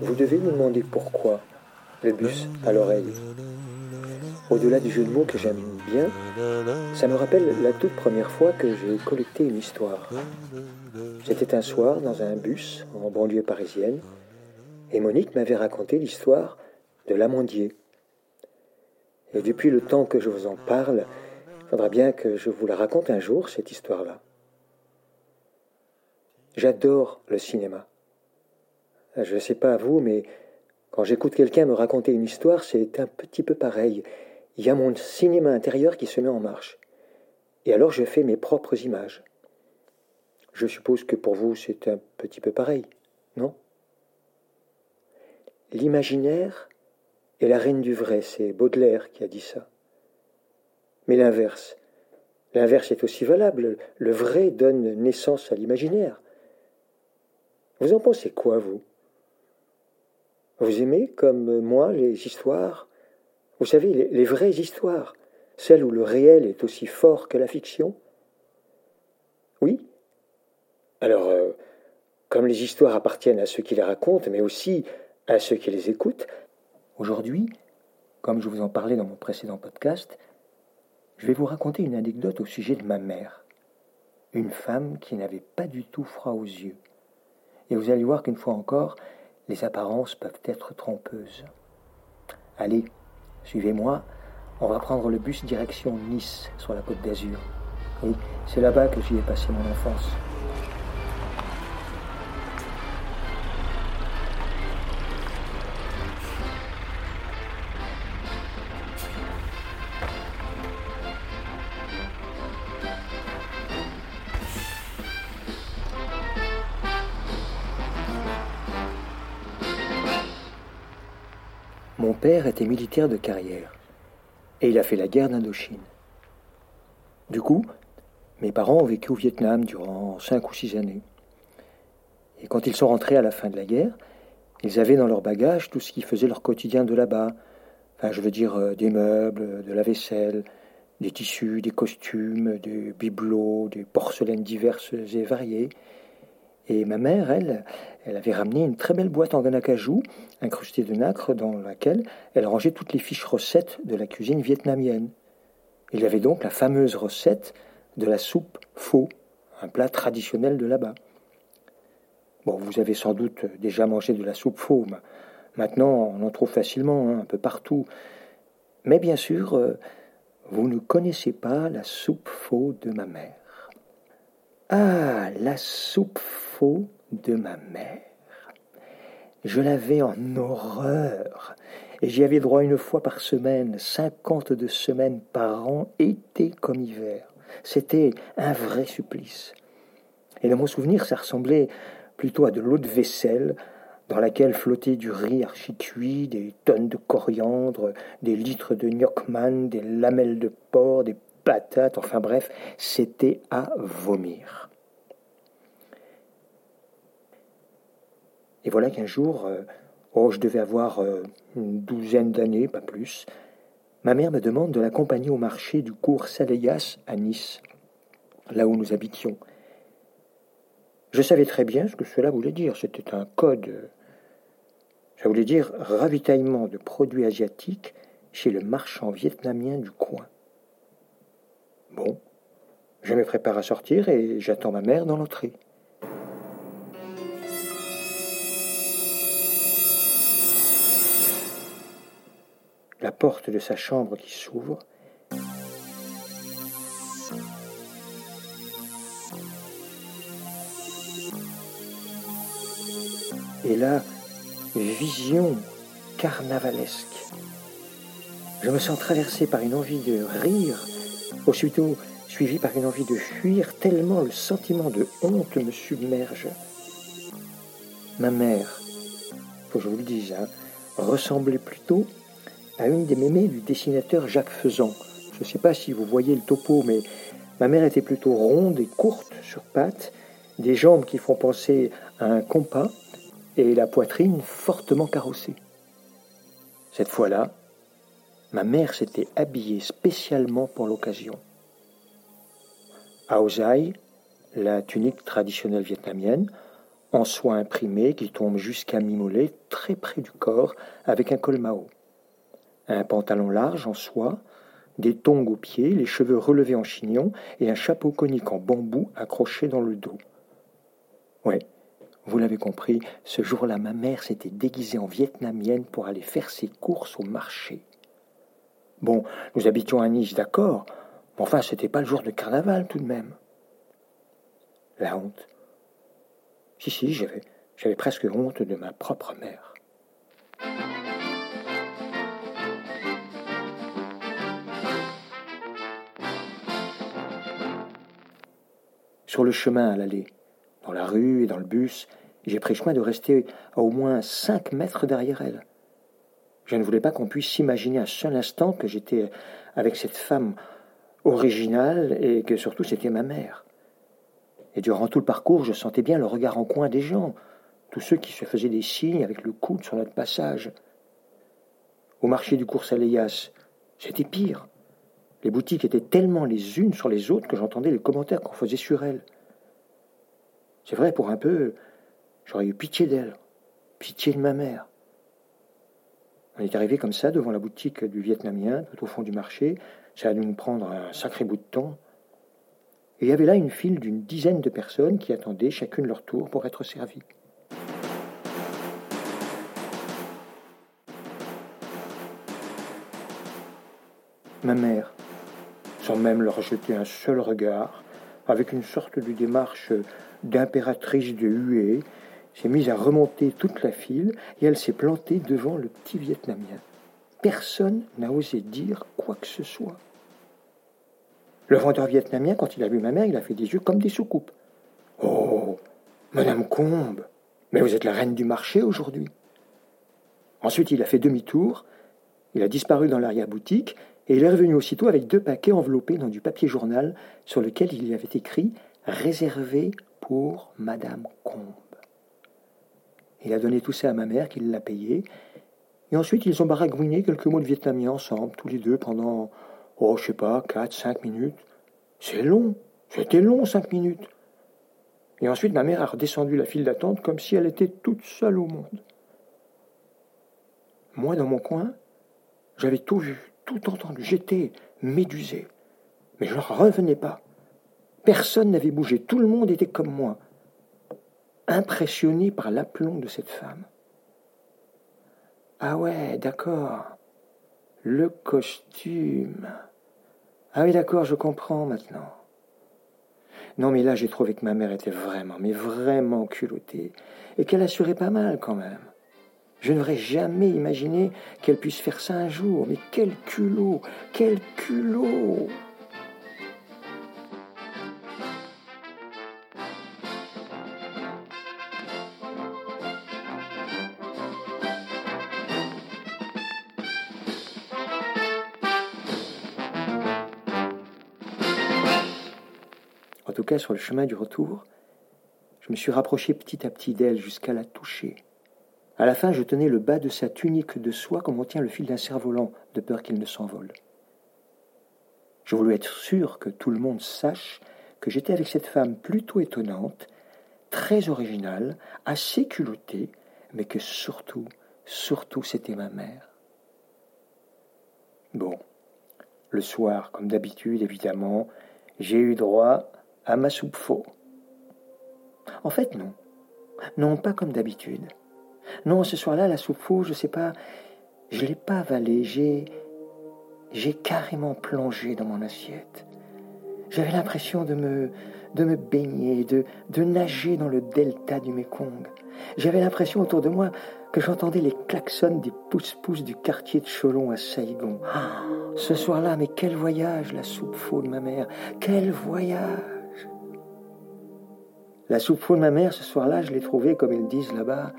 Vous devez vous demander pourquoi le bus à l'oreille. Au-delà du jeu de mots que j'aime bien, ça me rappelle la toute première fois que j'ai collecté une histoire. C'était un soir dans un bus en banlieue parisienne et Monique m'avait raconté l'histoire de l'amandier. Et depuis le temps que je vous en parle, il faudra bien que je vous la raconte un jour, cette histoire-là. J'adore le cinéma. Je ne sais pas vous, mais quand j'écoute quelqu'un me raconter une histoire, c'est un petit peu pareil. Il y a mon cinéma intérieur qui se met en marche. Et alors je fais mes propres images. Je suppose que pour vous c'est un petit peu pareil, non? L'imaginaire est la reine du vrai, c'est Baudelaire qui a dit ça. Mais l'inverse, l'inverse est aussi valable. Le vrai donne naissance à l'imaginaire. Vous en pensez quoi, vous? Vous aimez, comme moi, les histoires? Vous savez, les, vraies histoires, celles où le réel est aussi fort que la fiction? Oui? Alors, euh, comme les histoires appartiennent à ceux qui les racontent, mais aussi à ceux qui les écoutent, aujourd'hui, comme je vous en parlais dans mon précédent podcast, je vais vous raconter une anecdote au sujet de ma mère, une femme qui n'avait pas du tout froid aux yeux. Et vous allez voir qu'une fois encore, les apparences peuvent être trompeuses. Allez, suivez-moi, on va prendre le bus direction Nice, sur la côte d'Azur. Oui, c'est là-bas que j'y ai passé mon enfance. Mon père était militaire de carrière et il a fait la guerre d'Indochine. Du coup, mes parents ont vécu au Vietnam durant cinq ou six années. Et quand ils sont rentrés à la fin de la guerre, ils avaient dans leur bagage tout ce qui faisait leur quotidien de là-bas. Enfin, je veux dire euh, des meubles, de la vaisselle, des tissus, des costumes, des bibelots, des porcelaines diverses et variées. Et ma mère, elle, elle avait ramené une très belle boîte en acajou, incrustée de nacre, dans laquelle elle rangeait toutes les fiches recettes de la cuisine vietnamienne. Il y avait donc la fameuse recette de la soupe pho, un plat traditionnel de là-bas. Bon, vous avez sans doute déjà mangé de la soupe pho. Maintenant, on en trouve facilement hein, un peu partout. Mais bien sûr, euh, vous ne connaissez pas la soupe faux de ma mère. Ah, la soupe faux de ma mère. Je l'avais en horreur, et j'y avais droit une fois par semaine, cinquante-deux semaines par an, été comme hiver. C'était un vrai supplice. Et dans mon souvenir, ça ressemblait plutôt à de l'eau de vaisselle, dans laquelle flottait du riz archi-cuit, des tonnes de coriandre, des litres de gnocchman, des lamelles de porc, des patates, enfin bref, c'était à vomir. Et voilà qu'un jour, euh, oh, je devais avoir euh, une douzaine d'années, pas plus, ma mère me demande de l'accompagner au marché du cours Saléas à Nice, là où nous habitions. Je savais très bien ce que cela voulait dire, c'était un code. Ça voulait dire ravitaillement de produits asiatiques chez le marchand vietnamien du coin. Bon, je me prépare à sortir et j'attends ma mère dans l'entrée. La porte de sa chambre qui s'ouvre. Et là, vision carnavalesque. Je me sens traversé par une envie de rire, aussitôt suivi par une envie de fuir, tellement le sentiment de honte me submerge. Ma mère, faut que je vous le dise, hein, ressemblait plutôt à une des mémés du dessinateur Jacques Faisan. Je ne sais pas si vous voyez le topo, mais ma mère était plutôt ronde et courte sur pattes, des jambes qui font penser à un compas et la poitrine fortement carrossée. Cette fois-là, ma mère s'était habillée spécialement pour l'occasion. Aozai, la tunique traditionnelle vietnamienne, en soie imprimée qui tombe jusqu'à mi très près du corps, avec un col mao. Un pantalon large en soie, des tongs aux pieds, les cheveux relevés en chignon et un chapeau conique en bambou accroché dans le dos. Ouais, vous l'avez compris, ce jour-là, ma mère s'était déguisée en vietnamienne pour aller faire ses courses au marché. Bon, nous habitions à Nice, d'accord, mais enfin, c'était pas le jour de carnaval tout de même. La honte. Si, si, j'avais, j'avais presque honte de ma propre mère. Le chemin à l'aller, dans la rue et dans le bus, j'ai pris chemin de rester à au moins cinq mètres derrière elle. Je ne voulais pas qu'on puisse s'imaginer un seul instant que j'étais avec cette femme originale et que surtout c'était ma mère. Et durant tout le parcours, je sentais bien le regard en coin des gens, tous ceux qui se faisaient des signes avec le coude sur notre passage. Au marché du cours Saléas, c'était pire. Les boutiques étaient tellement les unes sur les autres que j'entendais les commentaires qu'on faisait sur elles. C'est vrai, pour un peu, j'aurais eu pitié d'elle, pitié de ma mère. On est arrivé comme ça devant la boutique du Vietnamien, tout au fond du marché. Ça a dû nous prendre un sacré bout de temps. Et il y avait là une file d'une dizaine de personnes qui attendaient chacune leur tour pour être servies. Ma mère, sans même leur jeter un seul regard, avec une sorte de démarche d'impératrice de huée, s'est mise à remonter toute la file et elle s'est plantée devant le petit Vietnamien. Personne n'a osé dire quoi que ce soit. Le vendeur vietnamien, quand il a vu ma mère, il a fait des yeux comme des soucoupes. Oh, Madame Combe, mais vous êtes la reine du marché aujourd'hui. Ensuite, il a fait demi-tour, il a disparu dans l'arrière-boutique, et il est revenu aussitôt avec deux paquets enveloppés dans du papier journal sur lequel il y avait écrit Réservé pour Madame Combe. Il a donné tout ça à ma mère qui l'a payé. Et ensuite, ils ont baragouiné quelques mots de vietnamien ensemble, tous les deux, pendant, oh, je sais pas, quatre, cinq minutes. C'est long. C'était long, cinq minutes. Et ensuite, ma mère a redescendu la file d'attente comme si elle était toute seule au monde. Moi, dans mon coin, j'avais tout vu, tout entendu. J'étais médusé. Mais je ne revenais pas. Personne n'avait bougé. Tout le monde était comme moi impressionné par l'aplomb de cette femme. Ah ouais, d'accord. Le costume. Ah oui, d'accord, je comprends maintenant. Non, mais là, j'ai trouvé que ma mère était vraiment, mais vraiment culottée, et qu'elle assurait pas mal quand même. Je n'aurais jamais imaginé qu'elle puisse faire ça un jour, mais quel culot, quel culot sur le chemin du retour, je me suis rapproché petit à petit d'elle jusqu'à la toucher. À la fin, je tenais le bas de sa tunique de soie comme on tient le fil d'un cerf-volant, de peur qu'il ne s'envole. Je voulais être sûr que tout le monde sache que j'étais avec cette femme plutôt étonnante, très originale, assez culottée, mais que surtout, surtout, c'était ma mère. Bon, le soir, comme d'habitude, évidemment, j'ai eu droit à ma soupe faux. En fait, non. Non, pas comme d'habitude. Non, ce soir-là, la soupe faux, je sais pas, je l'ai pas avalée, j'ai. Carrément plongé dans mon assiette. J'avais l'impression de me, de me baigner, de, de nager dans le delta du Mekong. J'avais l'impression autour de moi que j'entendais les klaxons des pousse-pousse du quartier de Cholon à Saigon. Ah, ce soir-là, mais quel voyage, la soupe faux de ma mère. Quel voyage la soupe faux de ma mère, ce soir-là, je l'ai trouvée, comme ils disent là-bas,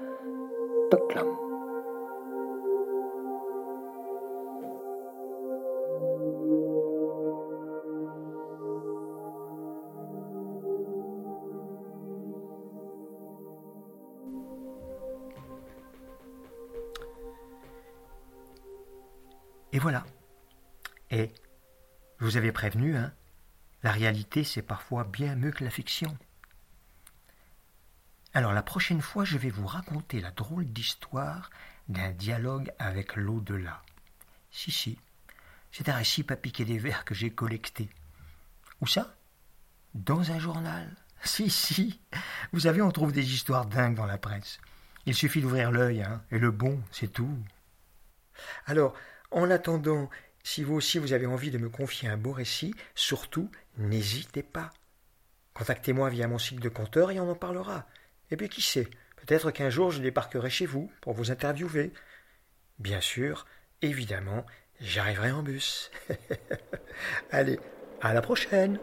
et voilà. Et vous avez prévenu, hein, la réalité c'est parfois bien mieux que la fiction. Alors la prochaine fois, je vais vous raconter la drôle d'histoire d'un dialogue avec l'au-delà. Si, si, c'est un récit pas piqué des vers que j'ai collecté. Où ça? Dans un journal. Si, si. Vous savez, on trouve des histoires dingues dans la presse. Il suffit d'ouvrir l'œil, hein, et le bon, c'est tout. Alors, en attendant, si vous aussi vous avez envie de me confier un beau récit, surtout, n'hésitez pas. Contactez-moi via mon site de compteur et on en parlera. Et puis qui sait, peut-être qu'un jour je débarquerai chez vous pour vous interviewer. Bien sûr, évidemment, j'arriverai en bus. Allez, à la prochaine